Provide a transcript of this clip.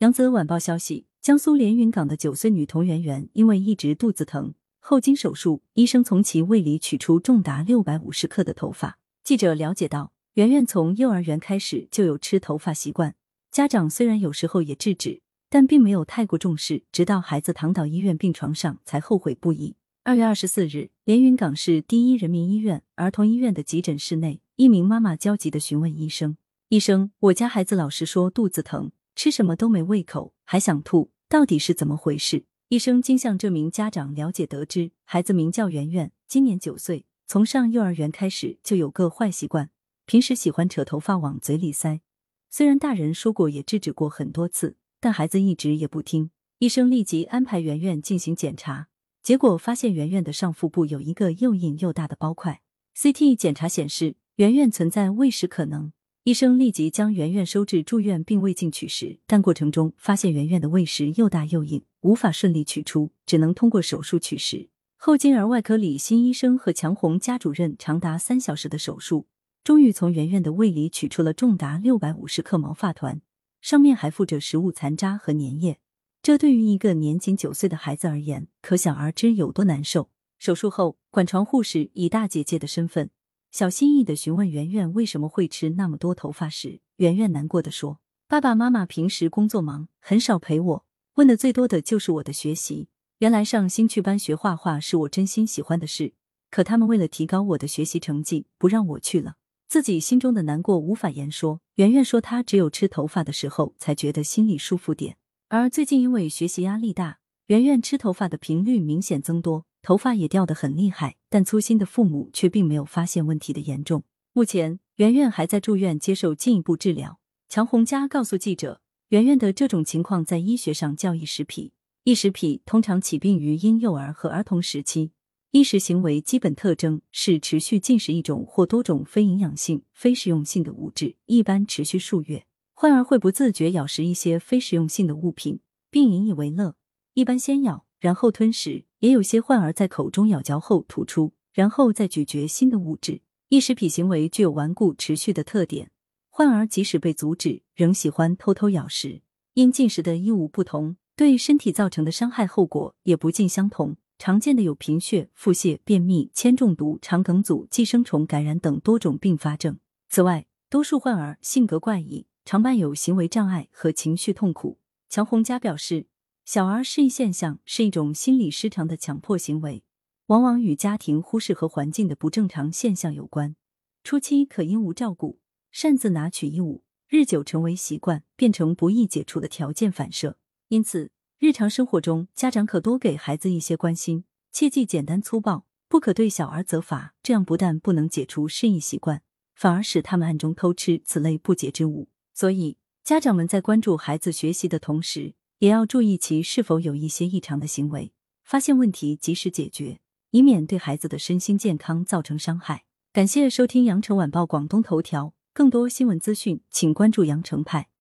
扬子晚报消息，江苏连云港的九岁女童圆圆因为一直肚子疼，后经手术，医生从其胃里取出重达六百五十克的头发。记者了解到，圆圆从幼儿园开始就有吃头发习惯，家长虽然有时候也制止，但并没有太过重视，直到孩子躺倒医院病床上才后悔不已。二月二十四日，连云港市第一人民医院儿童医院的急诊室内，一名妈妈焦急地询问医生：“医生，我家孩子老是说肚子疼，吃什么都没胃口，还想吐，到底是怎么回事？”医生经向这名家长了解得知，孩子名叫圆圆，今年九岁，从上幼儿园开始就有个坏习惯，平时喜欢扯头发往嘴里塞。虽然大人说过也制止过很多次，但孩子一直也不听。医生立即安排圆圆进行检查。结果发现，圆圆的上腹部有一个又硬又大的包块。CT 检查显示，圆圆存在胃食可能。医生立即将圆圆收治住院，并胃镜取食，但过程中发现圆圆的胃食又大又硬，无法顺利取出，只能通过手术取食。后经儿外科李新医生和强红家主任长达三小时的手术，终于从圆圆的胃里取出了重达六百五十克毛发团，上面还附着食物残渣和粘液。这对于一个年仅九岁的孩子而言，可想而知有多难受。手术后，管床护士以大姐姐的身份，小心翼翼的询问圆圆为什么会吃那么多头发时，圆圆难过的说：“爸爸妈妈平时工作忙，很少陪我，问的最多的就是我的学习。原来上兴趣班学画画是我真心喜欢的事，可他们为了提高我的学习成绩，不让我去了。自己心中的难过无法言说。”圆圆说：“她只有吃头发的时候，才觉得心里舒服点。”而最近因为学习压力大，圆圆吃头发的频率明显增多，头发也掉得很厉害。但粗心的父母却并没有发现问题的严重。目前，圆圆还在住院接受进一步治疗。强红家告诉记者，圆圆的这种情况在医学上叫异食癖。异食癖通常起病于婴幼儿和儿童时期。异食行为基本特征是持续进食一种或多种非营养性、非食用性的物质，一般持续数月。患儿会不自觉咬食一些非食用性的物品，并引以为乐。一般先咬，然后吞食；也有些患儿在口中咬嚼后吐出，然后再咀嚼新的物质。异食癖行为具有顽固持续的特点，患儿即使被阻止，仍喜欢偷偷咬食。因进食的异物不同，对身体造成的伤害后果也不尽相同。常见的有贫血、腹泻、便秘、铅中毒、肠梗阻、寄生虫感染等多种并发症。此外，多数患儿性格怪异。常伴有行为障碍和情绪痛苦。强红家表示，小儿失忆现象是一种心理失常的强迫行为，往往与家庭忽视和环境的不正常现象有关。初期可因无照顾，擅自拿取衣物，日久成为习惯，变成不易解除的条件反射。因此，日常生活中家长可多给孩子一些关心，切忌简单粗暴，不可对小儿责罚。这样不但不能解除失忆习惯，反而使他们暗中偷吃此类不洁之物。所以，家长们在关注孩子学习的同时，也要注意其是否有一些异常的行为，发现问题及时解决，以免对孩子的身心健康造成伤害。感谢收听羊城晚报广东头条，更多新闻资讯，请关注羊城派。